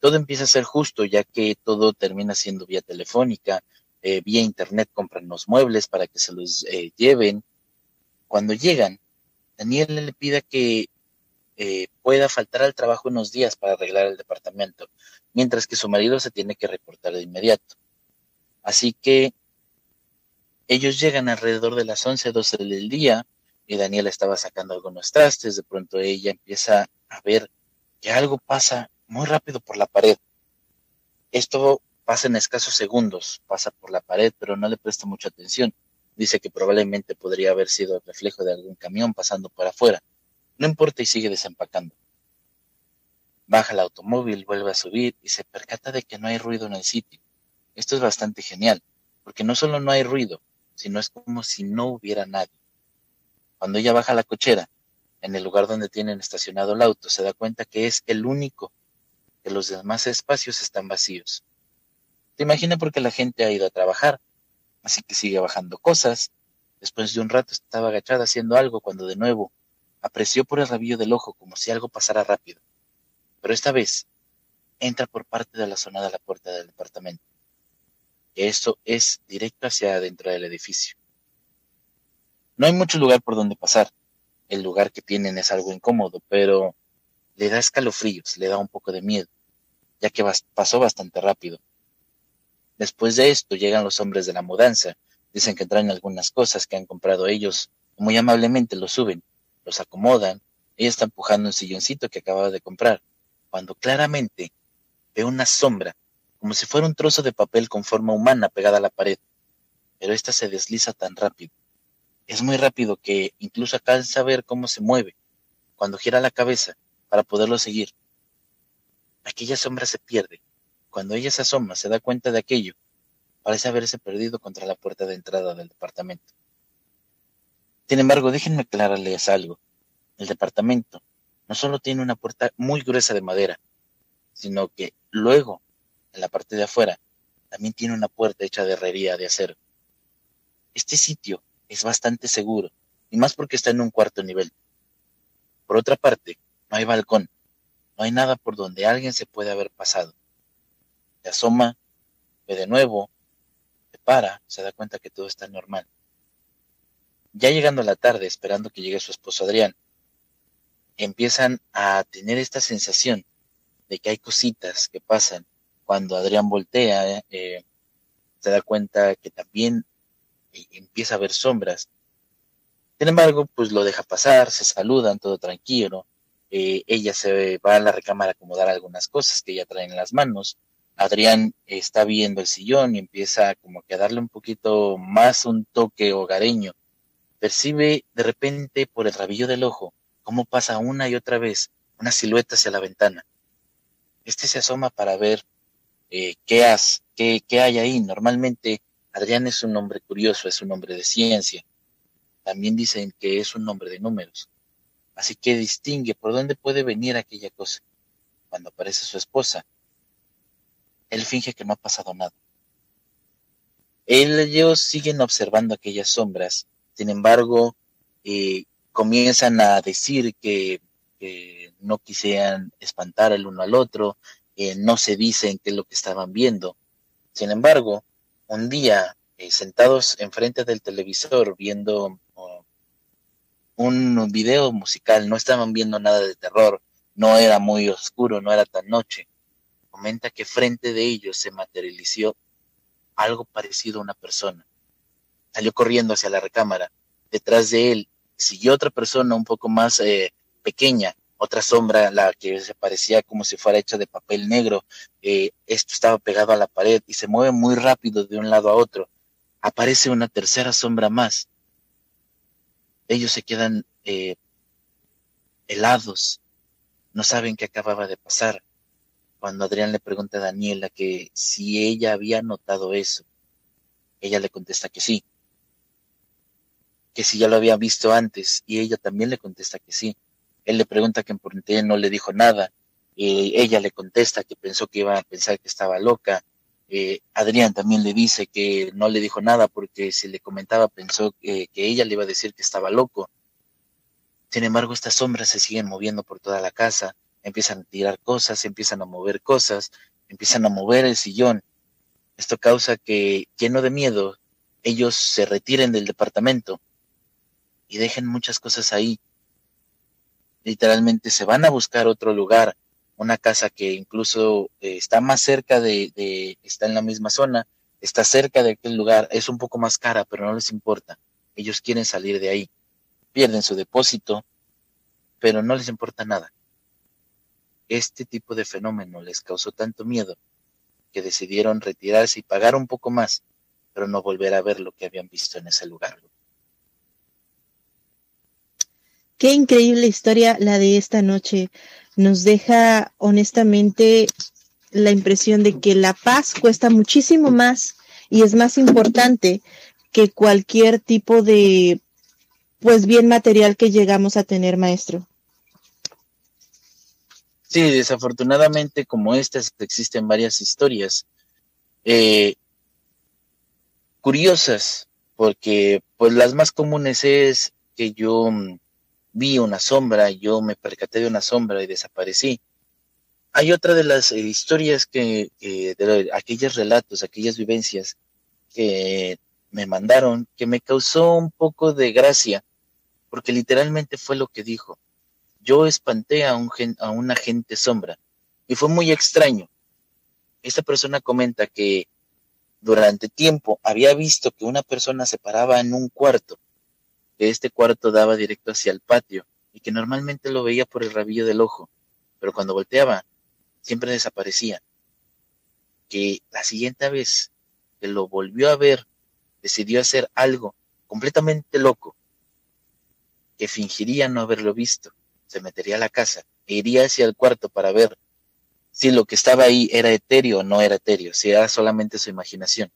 Todo empieza a ser justo, ya que todo termina siendo vía telefónica, eh, vía internet compran los muebles para que se los lleven. Cuando llegan, Daniel le pide que pueda faltar al trabajo unos días para arreglar el departamento, mientras que su marido se tiene que reportar de inmediato. Así que ellos llegan alrededor de las 11, 12 del día, y Daniela estaba sacando algunos trastes, de pronto ella empieza a ver que algo pasa muy rápido por la pared. Esto pasa en escasos segundos, pasa por la pared, pero no le presta mucha atención. Dice que probablemente podría haber sido el reflejo de algún camión pasando por afuera. No importa y sigue desempacando. Baja el automóvil, vuelve a subir y se percata de que no hay ruido en el sitio. Esto es bastante genial, porque no solo no hay ruido, sino es como si no hubiera nadie. Cuando ella baja la cochera, en el lugar donde tienen estacionado el auto, se da cuenta que es el único, que los demás espacios están vacíos. Te imagina porque la gente ha ido a trabajar, así que sigue bajando cosas. Después de un rato estaba agachada haciendo algo cuando de nuevo apreció por el rabillo del ojo como si algo pasara rápido. Pero esta vez entra por parte de la zona de la puerta del departamento. Esto es directo hacia adentro del edificio. No hay mucho lugar por donde pasar. El lugar que tienen es algo incómodo, pero le da escalofríos, le da un poco de miedo, ya que pasó bastante rápido. Después de esto llegan los hombres de la mudanza, dicen que traen algunas cosas que han comprado ellos, muy amablemente los suben, los acomodan, ella está empujando un silloncito que acababa de comprar, cuando claramente ve una sombra, como si fuera un trozo de papel con forma humana pegada a la pared, pero ésta se desliza tan rápido es muy rápido que incluso alcanza a ver cómo se mueve cuando gira la cabeza para poderlo seguir. Aquella sombra se pierde. Cuando ella se asoma, se da cuenta de aquello. Parece haberse perdido contra la puerta de entrada del departamento. Sin embargo, déjenme aclararles algo. El departamento no solo tiene una puerta muy gruesa de madera, sino que luego, en la parte de afuera, también tiene una puerta hecha de herrería de acero. Este sitio es bastante seguro, y más porque está en un cuarto nivel. Por otra parte, no hay balcón, no hay nada por donde alguien se puede haber pasado. Se asoma, ve de nuevo, se para, se da cuenta que todo está normal. Ya llegando la tarde, esperando que llegue su esposo Adrián, empiezan a tener esta sensación de que hay cositas que pasan. Cuando Adrián voltea, eh, se da cuenta que también empieza a ver sombras. Sin embargo, pues lo deja pasar, se saludan, todo tranquilo. Eh, ella se va a la recámara a acomodar algunas cosas que ella trae en las manos. Adrián está viendo el sillón y empieza como que a darle un poquito más un toque hogareño. Percibe de repente por el rabillo del ojo cómo pasa una y otra vez una silueta hacia la ventana. Este se asoma para ver eh, qué, qué, qué hay ahí. Normalmente Adrián es un hombre curioso, es un hombre de ciencia. También dicen que es un hombre de números. Así que distingue por dónde puede venir aquella cosa. Cuando aparece su esposa, él finge que no ha pasado nada. Ellos siguen observando aquellas sombras, sin embargo, eh, comienzan a decir que, no quisieran espantar el uno al otro, no se dicen qué es lo que estaban viendo. Sin embargo, un día, eh, sentados enfrente del televisor viendo oh, un video musical, no estaban viendo nada de terror, no era muy oscuro, no era tan noche. Comenta que frente de ellos se materializó algo parecido a una persona. Salió corriendo hacia la recámara. Detrás de él siguió otra persona un poco más eh, pequeña, otra sombra, la que se parecía como si fuera hecha de papel negro. Eh, esto estaba pegado a la pared y se mueve muy rápido de un lado a otro. Aparece una tercera sombra más. Ellos se quedan eh, helados, no saben qué acababa de pasar. Cuando Adrián le pregunta a Daniela que si ella había notado eso, ella le contesta que sí, que si ya lo había visto antes, y ella también le contesta que sí. Él le pregunta que por qué no le dijo nada, y ella le contesta que pensó que iba a pensar que estaba loca. Eh, Adrián también le dice que no le dijo nada porque si le comentaba pensó que ella le iba a decir que estaba loco. Sin embargo, estas sombras se siguen moviendo por toda la casa, empiezan a tirar cosas, empiezan a mover cosas, empiezan a mover el sillón. Esto causa que, lleno de miedo, ellos se retiren del departamento y dejen muchas cosas ahí. Literalmente se van a buscar otro lugar, una casa que incluso eh, está más cerca de, de, está en la misma zona, está cerca de aquel lugar, es un poco más cara, pero no les importa. Ellos quieren salir de ahí pierden su depósito, pero no les importa nada. Este tipo de fenómeno les causó tanto miedo que decidieron retirarse y pagar un poco más, pero no volver a ver lo que habían visto en ese lugar. Qué increíble historia la de esta noche. Nos deja honestamente la impresión de que la paz cuesta muchísimo más y es más importante que cualquier tipo de pues bien material que llegamos a tener, maestro. Sí, desafortunadamente como estas existen varias historias eh, curiosas, porque pues las más comunes es que yo mm, vi una sombra, yo me percaté de una sombra y desaparecí. Hay otra de las eh, historias que, de aquellos relatos, aquellas vivencias que me mandaron, que me causó un poco de gracia, porque literalmente fue lo que dijo. Yo espanté a, un, a una gente sombra y fue muy extraño. Esta persona comenta que durante tiempo había visto que una persona se paraba en un cuarto, que este cuarto daba directo hacia el patio y que normalmente lo veía por el rabillo del ojo, pero cuando volteaba siempre desaparecía. Que la siguiente vez que lo volvió a ver, decidió hacer algo completamente loco que fingiría no haberlo visto. Se metería a la casa e iría hacia el cuarto para ver si lo que estaba ahí era etéreo o no era etéreo, si era solamente su imaginación.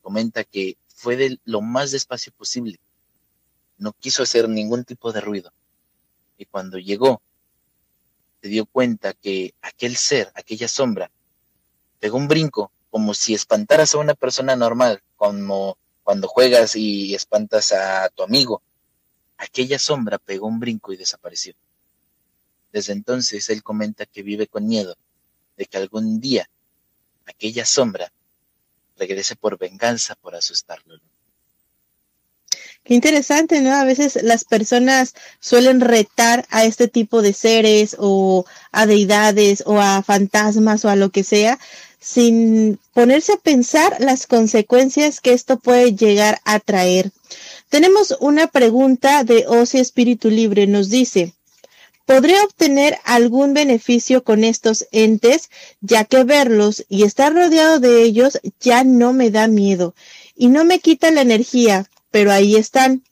Comenta que fue de lo más despacio posible. No quiso hacer ningún tipo de ruido. Y cuando llegó, se dio cuenta que aquel ser, aquella sombra, pegó un brinco como si espantaras a una persona normal, como cuando juegas y espantas a tu amigo aquella sombra pegó un brinco y desapareció. Desde entonces él comenta que vive con miedo de que algún día aquella sombra regrese por venganza por asustarlo. Qué interesante, ¿no? A veces las personas suelen retar a este tipo de seres o a deidades o a fantasmas o a lo que sea sin ponerse a pensar las consecuencias que esto puede llegar a traer. Tenemos una pregunta de Osi Espíritu Libre. Nos dice, ¿podré obtener algún beneficio con estos entes, ya que verlos y estar rodeado de ellos ya no me da miedo y no me quita la energía, pero ahí están?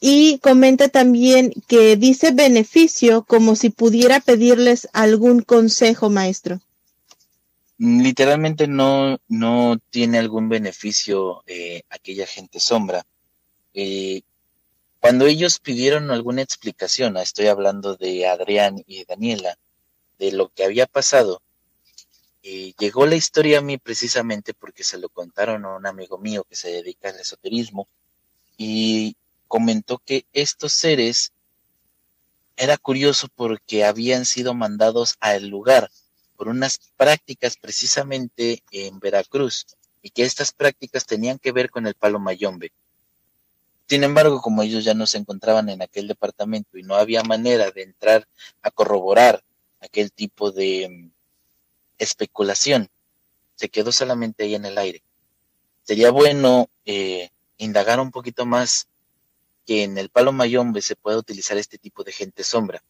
Y comenta también que dice beneficio como si pudiera pedirles algún consejo, maestro. Literalmente no, no tiene algún beneficio eh, aquella gente sombra eh, cuando ellos pidieron alguna explicación, estoy hablando de Adrián y Daniela, de lo que había pasado, eh, llegó la historia a mí precisamente porque se lo contaron a un amigo mío que se dedica al esoterismo y comentó que estos seres era curioso porque habían sido mandados al lugar por unas prácticas precisamente en Veracruz y que estas prácticas tenían que ver con el palo mayombe. Sin embargo, como ellos ya no se encontraban en aquel departamento y no había manera de entrar a corroborar aquel tipo de mm, especulación, se quedó solamente ahí en el aire. Sería bueno eh, indagar un poquito más que en el palo mayombe se pueda utilizar este tipo de gente sombra,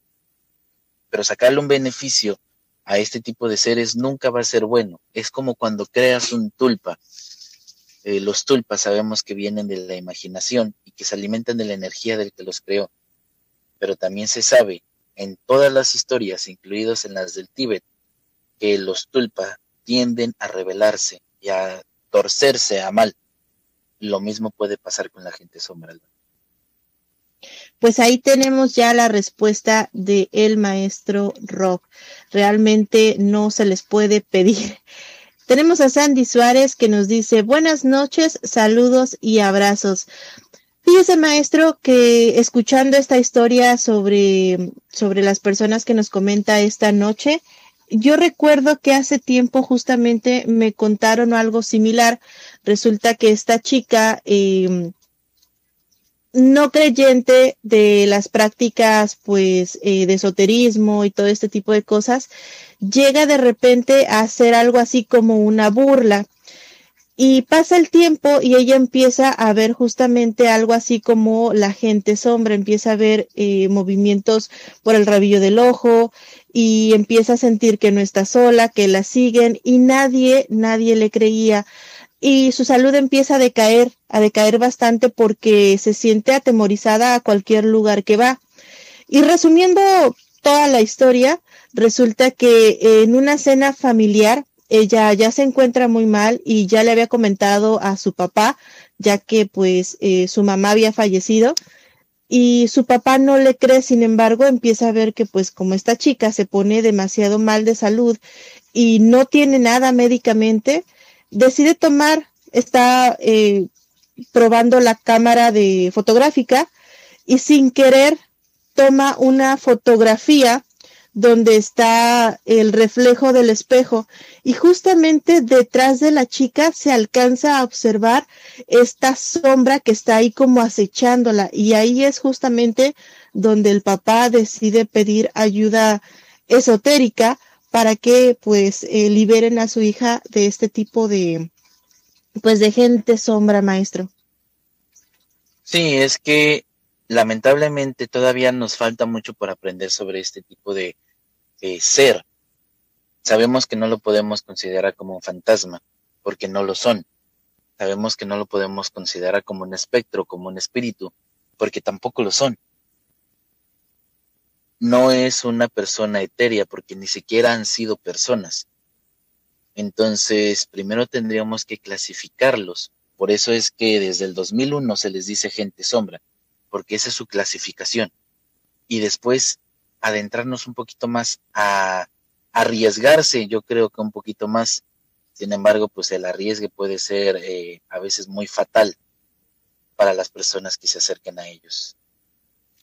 pero sacarle un beneficio a este tipo de seres nunca va a ser bueno. Es como cuando creas un tulpa eh, los tulpas sabemos que vienen de la imaginación y que se alimentan de la energía del que los creó. Pero también se sabe en todas las historias, incluidas en las del Tíbet, que los tulpa tienden a rebelarse y a torcerse a mal. Lo mismo puede pasar con la gente sombra. Pues ahí tenemos ya la respuesta de el maestro Rock. Realmente no se les puede pedir tenemos a Sandy Suárez que nos dice buenas noches, saludos y abrazos. Fíjese, maestro, que escuchando esta historia sobre, sobre las personas que nos comenta esta noche, yo recuerdo que hace tiempo justamente me contaron algo similar. Resulta que esta chica eh, no creyente de las prácticas pues eh, de esoterismo y todo este tipo de cosas, llega de repente a hacer algo así como una burla. Y pasa el tiempo y ella empieza a ver justamente algo así como la gente sombra, empieza a ver eh, movimientos por el rabillo del ojo y empieza a sentir que no está sola, que la siguen y nadie, nadie le creía y su salud empieza a decaer, a decaer bastante porque se siente atemorizada a cualquier lugar que va. Y resumiendo toda la historia, resulta que en una cena familiar ella ya se encuentra muy mal y ya le había comentado a su papá, ya que pues eh, su mamá había fallecido y su papá no le cree, sin embargo, empieza a ver que pues como esta chica se pone demasiado mal de salud y no tiene nada médicamente, decide tomar, está eh, probando la cámara de fotográfica y sin querer toma una fotografía donde está el reflejo del espejo. Y justamente detrás de la chica se alcanza a observar esta sombra que está ahí como acechándola. Y ahí es justamente donde el papá decide pedir ayuda esotérica para que pues eh, liberen a su hija de este tipo de pues de gente sombra, maestro. Sí, es que lamentablemente todavía nos falta mucho por aprender sobre este tipo de, ser. Sabemos que no lo podemos considerar como un fantasma, porque no lo son. Sabemos que no lo podemos considerar como un espectro, como un espíritu, porque tampoco lo son no es una persona etérea porque ni siquiera han sido personas. Entonces, primero tendríamos que clasificarlos. Por eso es que desde el 2001 se les dice gente sombra, porque esa es su clasificación. Y después adentrarnos un poquito más a arriesgarse, yo creo que un poquito más. Sin embargo, pues el arriesgue puede ser eh, a veces muy fatal para las personas que se acerquen a ellos.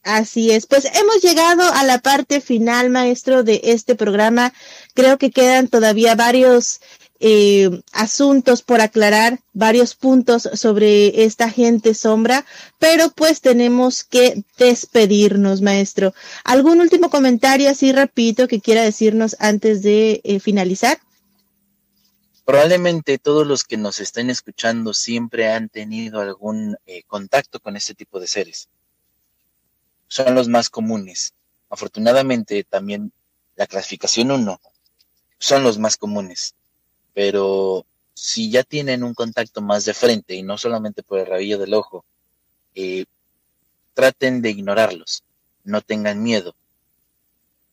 Así es, pues hemos llegado a la parte final, maestro, de este programa. Creo que quedan todavía varios eh, asuntos por aclarar, varios puntos sobre esta gente sombra, pero pues tenemos que despedirnos, maestro. ¿Algún último comentario así repito que quiera decirnos antes de eh, finalizar? Probablemente todos los que nos estén escuchando siempre han tenido algún eh, contacto con este tipo de seres son los más comunes. Afortunadamente también la clasificación 1 son los más comunes, pero si ya tienen un contacto más de frente y no solamente por el rabillo del ojo, eh, traten de ignorarlos, no tengan miedo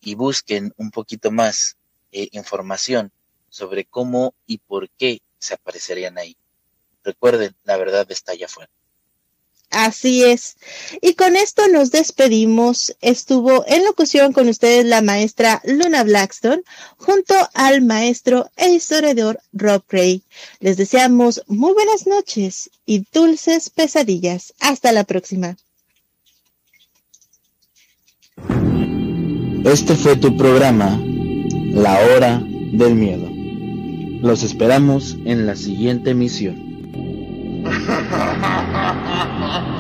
y busquen un poquito más eh, información sobre cómo y por qué se aparecerían ahí. Recuerden, la verdad está allá afuera. Así es. Y con esto nos despedimos. Estuvo en locución con ustedes la maestra Luna Blackstone junto al maestro e historiador Rob Gray. Les deseamos muy buenas noches y dulces pesadillas. Hasta la próxima. Este fue tu programa, La Hora del Miedo. Los esperamos en la siguiente emisión. 好好好